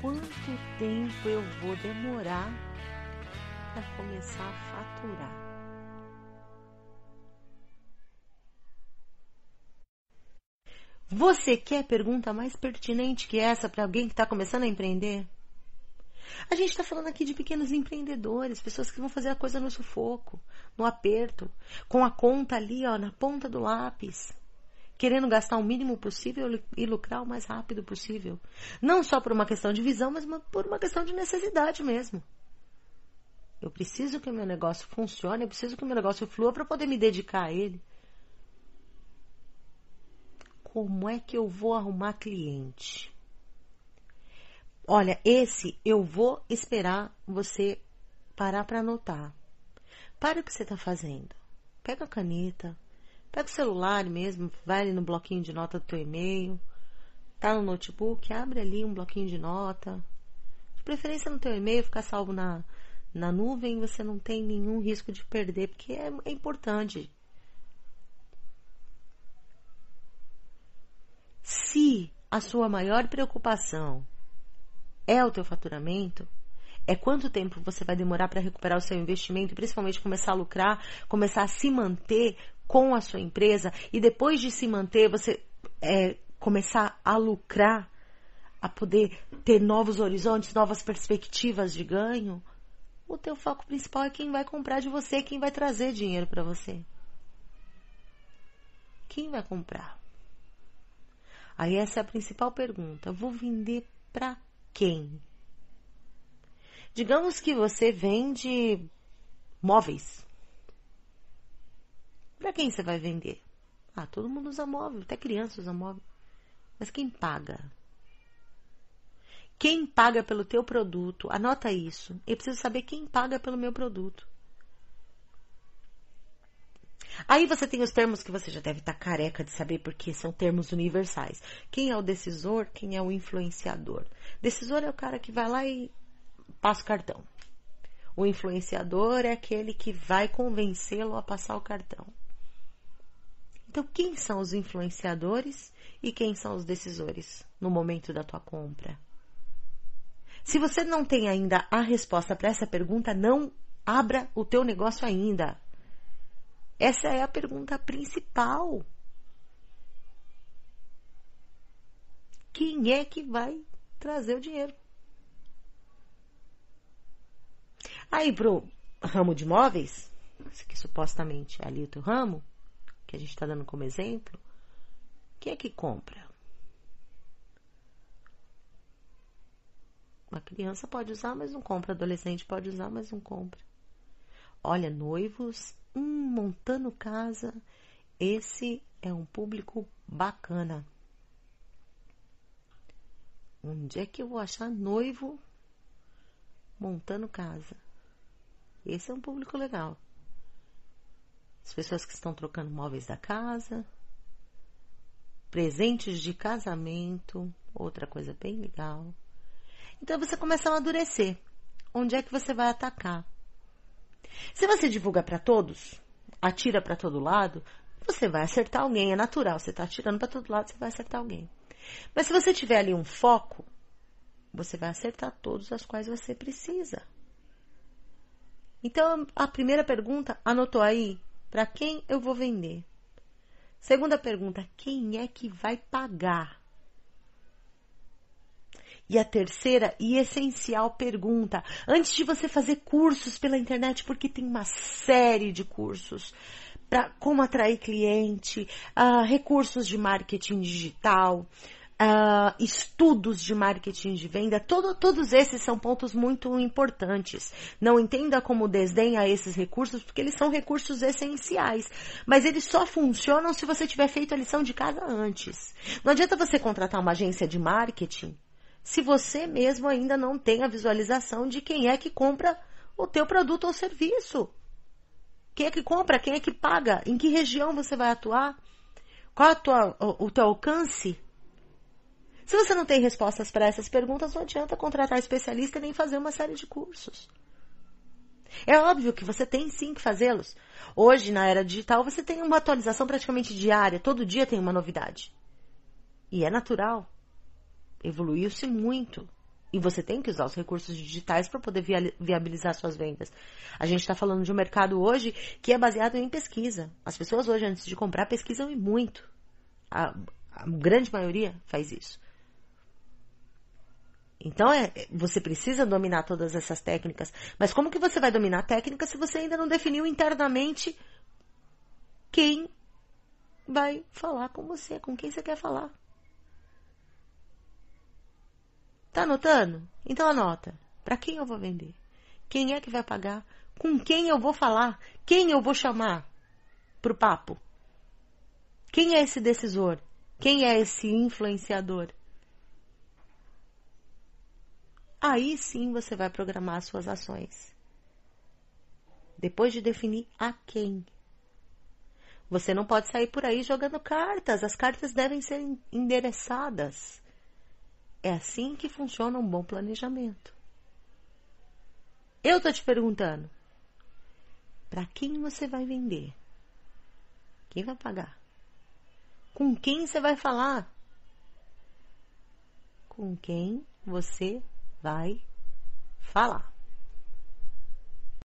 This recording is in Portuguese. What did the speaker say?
quanto tempo eu vou demorar para começar a faturar. Você quer pergunta mais pertinente que essa para alguém que está começando a empreender? A gente está falando aqui de pequenos empreendedores, pessoas que vão fazer a coisa no sufoco, no aperto, com a conta ali, ó, na ponta do lápis, querendo gastar o mínimo possível e lucrar o mais rápido possível. Não só por uma questão de visão, mas por uma questão de necessidade mesmo. Eu preciso que o meu negócio funcione, eu preciso que o meu negócio flua para poder me dedicar a ele. Como é que eu vou arrumar cliente? Olha, esse eu vou esperar você parar para anotar. Para o que você está fazendo. Pega a caneta, pega o celular mesmo, vai ali no bloquinho de nota do teu e-mail, tá no notebook, abre ali um bloquinho de nota. De preferência no teu e-mail, ficar salvo na, na nuvem, você não tem nenhum risco de perder, porque é, é importante. Se a sua maior preocupação é o teu faturamento, é quanto tempo você vai demorar para recuperar o seu investimento, principalmente começar a lucrar, começar a se manter com a sua empresa e depois de se manter, você é, começar a lucrar, a poder ter novos horizontes, novas perspectivas de ganho. O teu foco principal é quem vai comprar de você, quem vai trazer dinheiro para você. Quem vai comprar? Aí essa é a principal pergunta. Vou vender para quem? Digamos que você vende móveis. Para quem você vai vender? Ah, todo mundo usa móvel, até criança usa móvel. Mas quem paga? Quem paga pelo teu produto? Anota isso. Eu preciso saber quem paga pelo meu produto. Aí você tem os termos que você já deve estar careca de saber, porque são termos universais. Quem é o decisor, quem é o influenciador. Decisor é o cara que vai lá e passa o cartão. O influenciador é aquele que vai convencê-lo a passar o cartão. Então, quem são os influenciadores e quem são os decisores no momento da tua compra? Se você não tem ainda a resposta para essa pergunta, não abra o teu negócio ainda. Essa é a pergunta principal. Quem é que vai trazer o dinheiro? Aí pro ramo de imóveis, que supostamente é ali o teu ramo, que a gente está dando como exemplo, quem é que compra? Uma criança pode usar, mas não compra. Adolescente pode usar, mas não compra. Olha, noivos hum, montando casa, esse é um público bacana. Onde é que eu vou achar noivo montando casa? Esse é um público legal. As pessoas que estão trocando móveis da casa, presentes de casamento, outra coisa bem legal. Então você começa a amadurecer. Onde é que você vai atacar? Se você divulga para todos, atira para todo lado, você vai acertar alguém, é natural. Você está atirando para todo lado, você vai acertar alguém. Mas se você tiver ali um foco, você vai acertar todos as quais você precisa. Então, a primeira pergunta, anotou aí? Para quem eu vou vender? Segunda pergunta, quem é que vai pagar? E a terceira e essencial pergunta, antes de você fazer cursos pela internet, porque tem uma série de cursos para como atrair cliente, uh, recursos de marketing digital, uh, estudos de marketing de venda, todo, todos esses são pontos muito importantes. Não entenda como desdém a esses recursos, porque eles são recursos essenciais. Mas eles só funcionam se você tiver feito a lição de casa antes. Não adianta você contratar uma agência de marketing se você mesmo ainda não tem a visualização de quem é que compra o teu produto ou serviço. Quem é que compra? Quem é que paga? Em que região você vai atuar? Qual tua, o, o teu alcance? Se você não tem respostas para essas perguntas, não adianta contratar especialista nem fazer uma série de cursos. É óbvio que você tem sim que fazê-los. Hoje, na era digital, você tem uma atualização praticamente diária. Todo dia tem uma novidade. E é natural evoluiu-se muito. E você tem que usar os recursos digitais para poder viabilizar suas vendas. A gente está falando de um mercado hoje que é baseado em pesquisa. As pessoas hoje, antes de comprar, pesquisam e muito. A, a grande maioria faz isso. Então, é, você precisa dominar todas essas técnicas. Mas como que você vai dominar a técnica se você ainda não definiu internamente quem vai falar com você, com quem você quer falar? Tá anotando? Então anota. Para quem eu vou vender? Quem é que vai pagar? Com quem eu vou falar? Quem eu vou chamar pro papo? Quem é esse decisor? Quem é esse influenciador? Aí sim você vai programar suas ações. Depois de definir a quem. Você não pode sair por aí jogando cartas. As cartas devem ser endereçadas. É assim que funciona um bom planejamento. Eu estou te perguntando: para quem você vai vender? Quem vai pagar? Com quem você vai falar? Com quem você vai falar?